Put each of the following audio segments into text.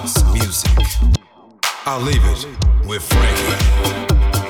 house music. I'll leave it with Frankie.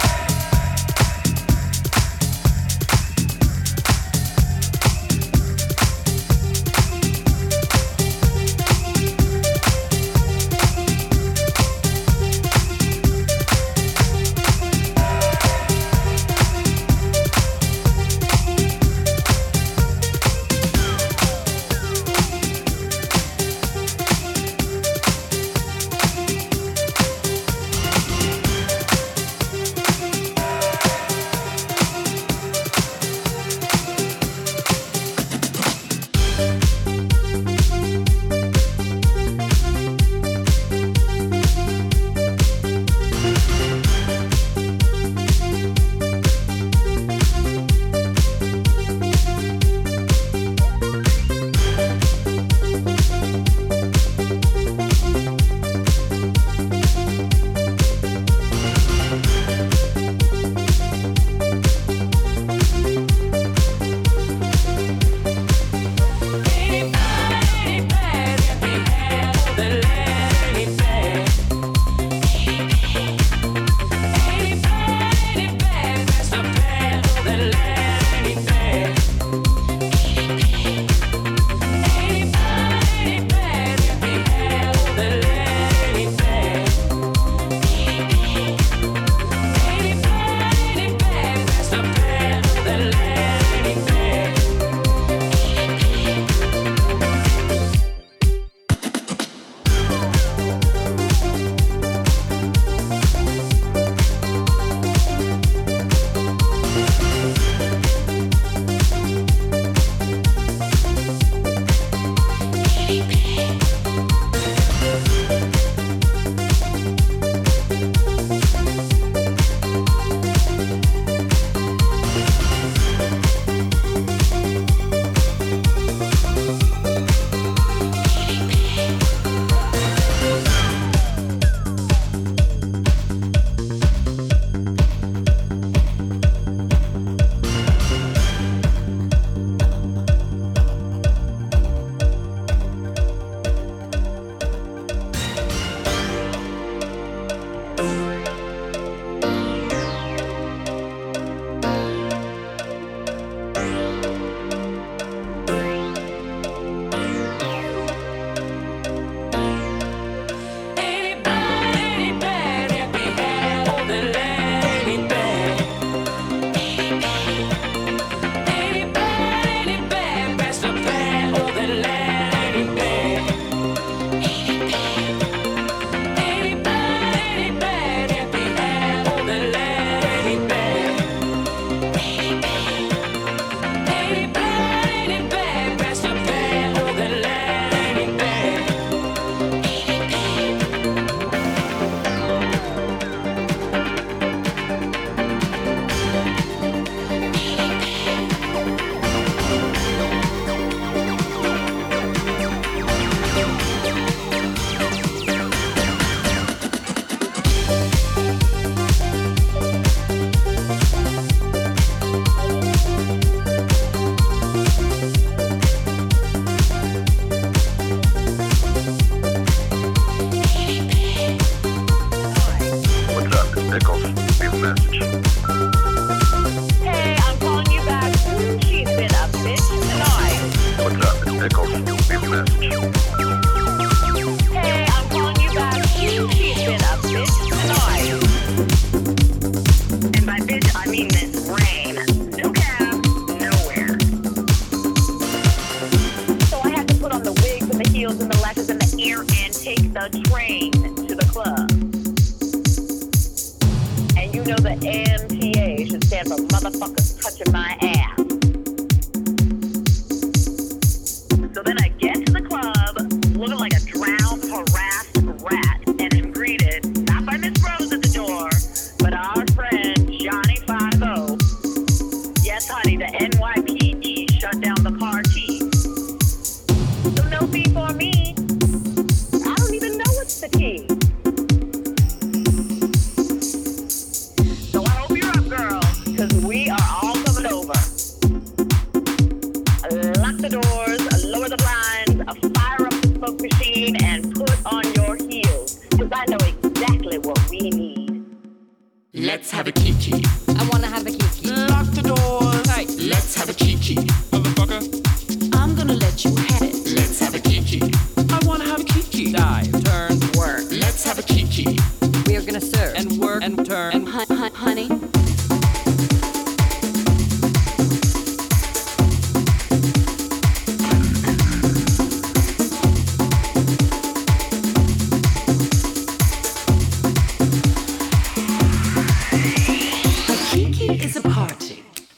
gonna serve and work and turn and hunt, hunt, honey.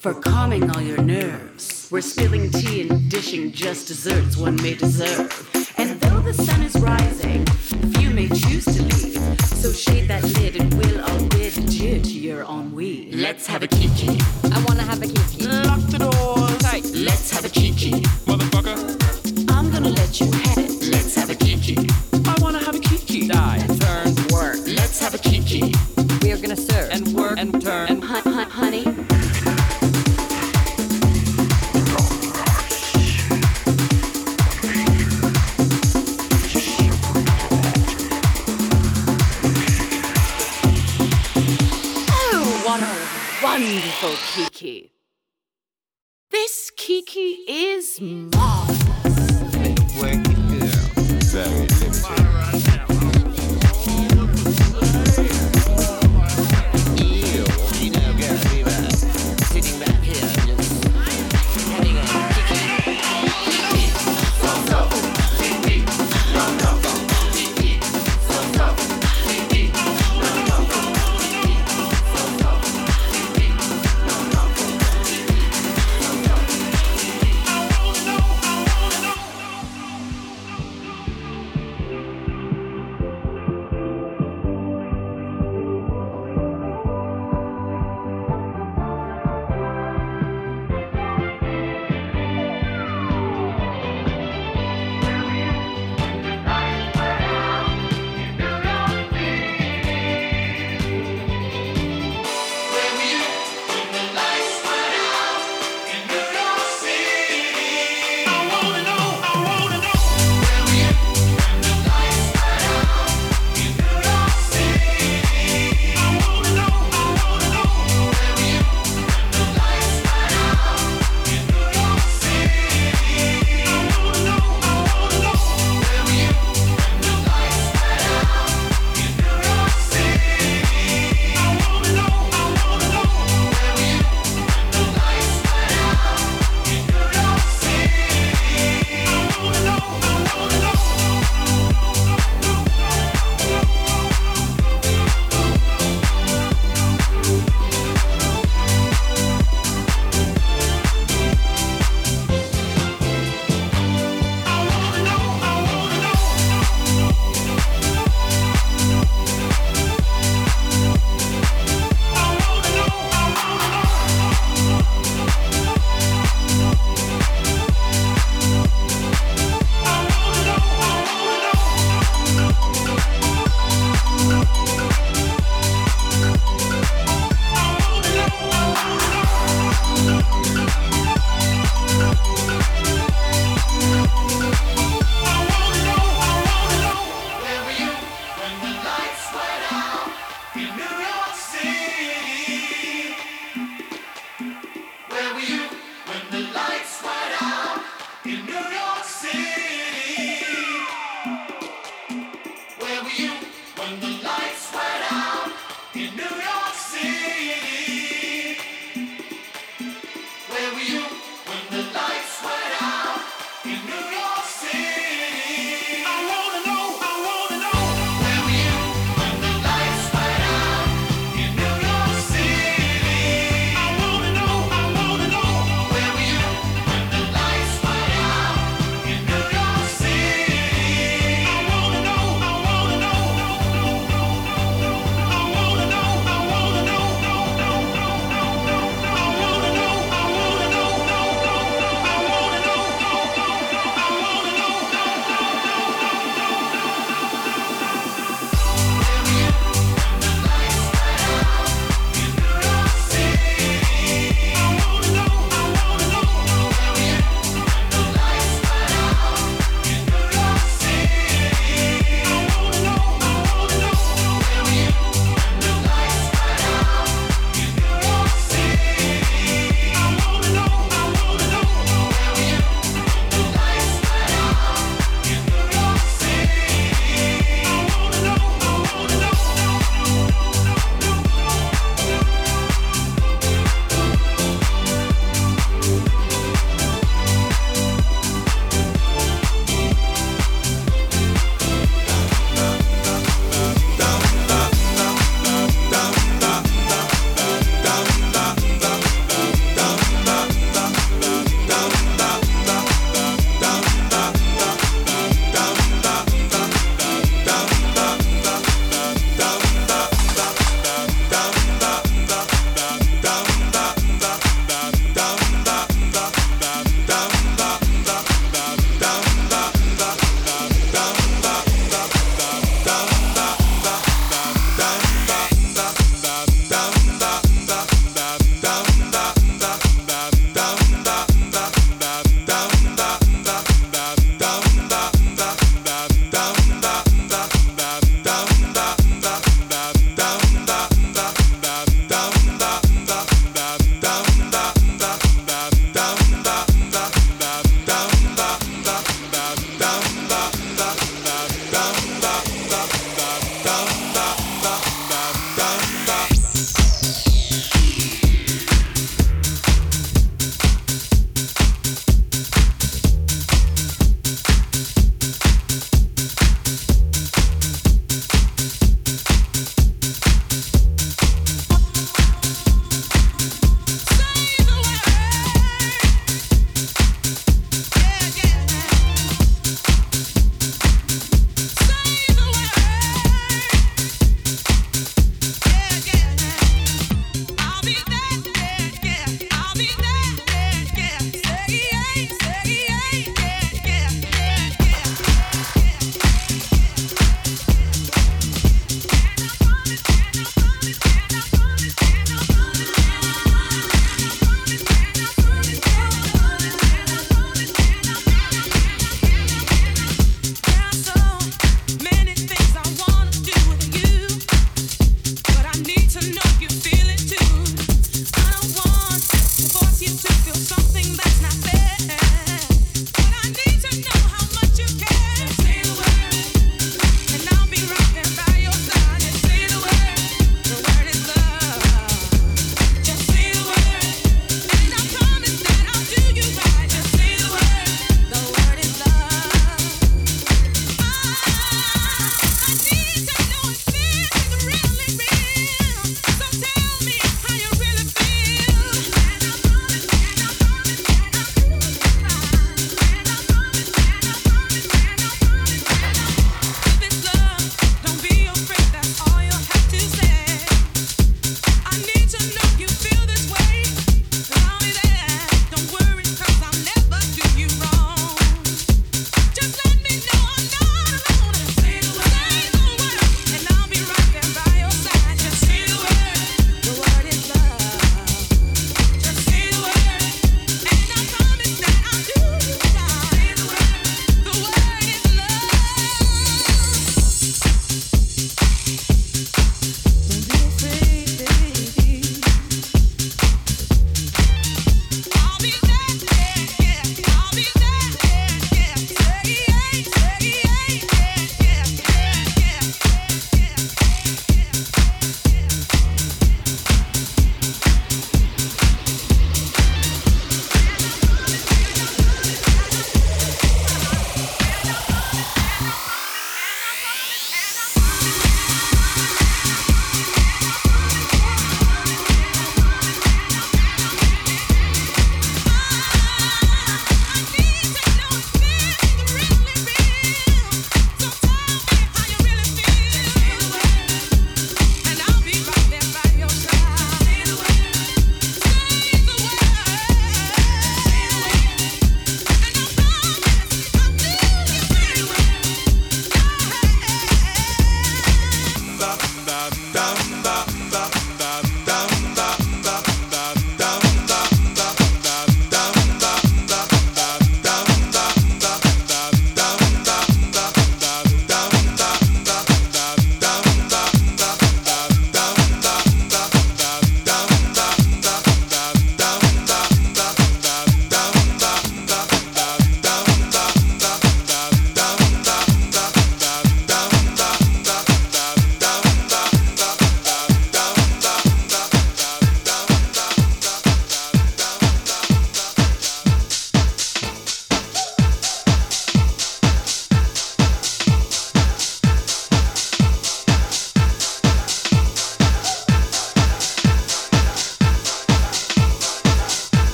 for calming all your nerves. We're spilling tea and dishing just desserts one may deserve.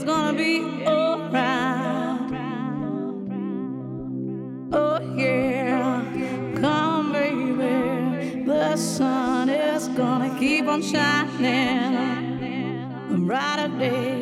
it's gonna be alright. Oh yeah, come baby, the sun is gonna keep on shining. A brighter day.